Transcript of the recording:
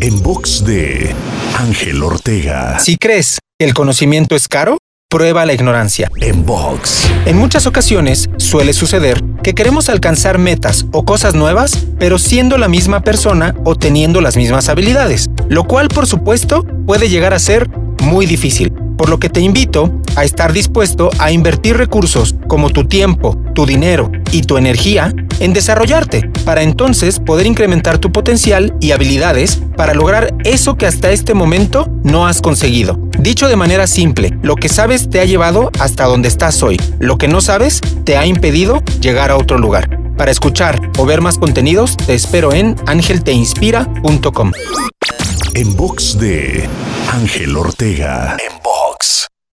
En box de Ángel Ortega. Si crees que el conocimiento es caro, prueba la ignorancia. En box. En muchas ocasiones suele suceder que queremos alcanzar metas o cosas nuevas, pero siendo la misma persona o teniendo las mismas habilidades, lo cual por supuesto puede llegar a ser muy difícil por lo que te invito a estar dispuesto a invertir recursos como tu tiempo, tu dinero y tu energía en desarrollarte, para entonces poder incrementar tu potencial y habilidades para lograr eso que hasta este momento no has conseguido. Dicho de manera simple, lo que sabes te ha llevado hasta donde estás hoy, lo que no sabes te ha impedido llegar a otro lugar. Para escuchar o ver más contenidos, te espero en angelteinspira.com. En box de Ángel Ortega.